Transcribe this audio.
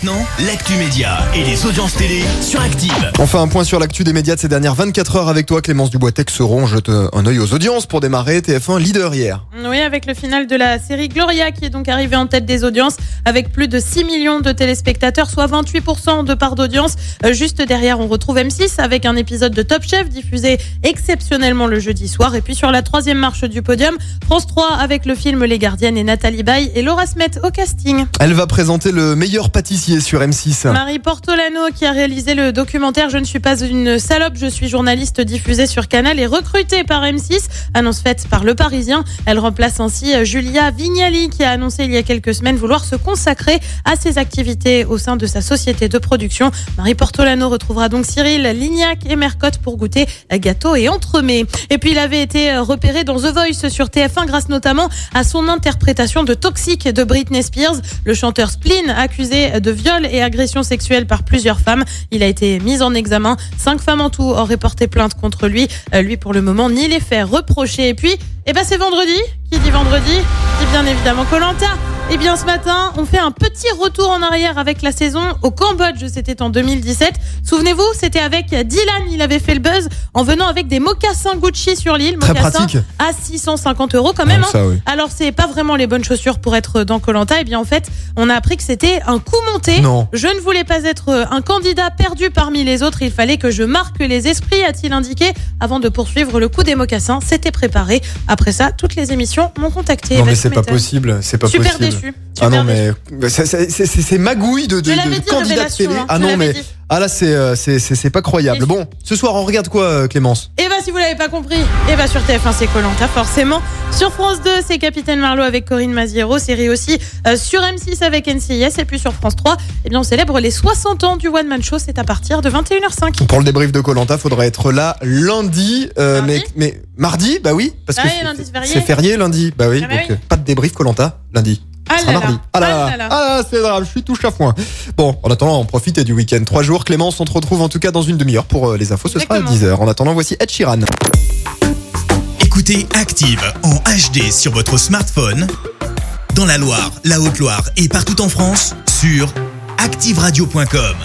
Maintenant, l'actu média et les audiences télé sur Active. On fait un point sur l'actu des médias de ces dernières 24 heures avec toi, Clémence Dubois-Texeron. Jette un œil aux audiences pour démarrer. TF1 leader hier. Oui, avec le final de la série Gloria qui est donc arrivée en tête des audiences avec plus de 6 millions de téléspectateurs, soit 28% de part d'audience. Euh, Juste derrière, on retrouve M6 avec un épisode de Top Chef diffusé exceptionnellement le jeudi soir. Et puis sur la troisième marche du podium, France 3 avec le film Les Gardiennes et Nathalie Baye et Laura Smet au casting. Elle va présenter le meilleur pâtissier sur M6. Marie Portolano, qui a réalisé le documentaire Je ne suis pas une salope, je suis journaliste diffusé sur Canal et recrutée par M6. Annonce faite par Le Parisien. Elle remplace ainsi Julia Vignali, qui a annoncé il y a quelques semaines vouloir se consacrer à ses activités au sein de sa société de production. Marie Portolano retrouvera donc Cyril Lignac et Mercotte pour goûter gâteau et entremets. Et puis il avait été repéré dans The Voice sur TF1 grâce notamment à son interprétation de Toxic de Britney Spears. Le chanteur Spleen, accusé de viol et agression sexuelle par plusieurs femmes, il a été mis en examen. Cinq femmes en tout auraient porté plainte contre lui. Euh, lui, pour le moment, ni les faits reprochés. Et puis, eh ben, c'est vendredi. Qui dit vendredi dit bien évidemment Colanta. Eh bien, ce matin, on fait un petit retour en arrière avec la saison au Cambodge. C'était en 2017. Souvenez-vous, c'était avec Dylan. Il avait fait le buzz en venant avec des mocassins Gucci sur l'île. Très Mocassins pratique. à 650 euros quand même. Ah, ça, hein. oui. Alors, c'est pas vraiment les bonnes chaussures pour être dans Colanta. Eh bien, en fait, on a appris que c'était un coup monté. Non. Je ne voulais pas être un candidat perdu parmi les autres. Il fallait que je marque les esprits, a-t-il indiqué, avant de poursuivre le coup des mocassins. C'était préparé. Après ça, toutes les émissions m'ont contacté. Non mais c'est pas possible, c'est pas Super possible. déçu. Ah non mais c'est- magouille de, de, de candidat télé. hein, Ah non mais ah là c'est euh, pas croyable. Bon, ce soir on regarde quoi euh, Clémence? Et bah si vous l'avez pas compris, et bah sur TF1 c'est Colanta forcément. Sur France 2 c'est Capitaine Marlowe avec Corinne Maziero, série aussi euh, sur M6 avec NCIS et puis sur France 3, eh bien on célèbre les 60 ans du One Man Show, c'est à partir de 21h05. Pour le débrief de Colanta, faudra être là lundi, euh, Mardi mais mais mardi, bah oui, parce Ah que oui, c'est- férié. férié lundi, bah oui, Ah bah donc oui. pas de débrief Colanta lundi. Ah Ce sera là là. mardi. Ah là Ah là, ah c'est grave, je suis touche à foin. Bon, en attendant, on profite du week-end. Trois jours, Clémence, on te retrouve en tout cas dans une demi-heure pour euh, les infos, ce sera à Exactement. 10h. En attendant, voici Ed Sheeran. Écoutez Active en HD sur votre smartphone, dans la Loire, la Haute-Loire et partout en France, sur activeradio.com.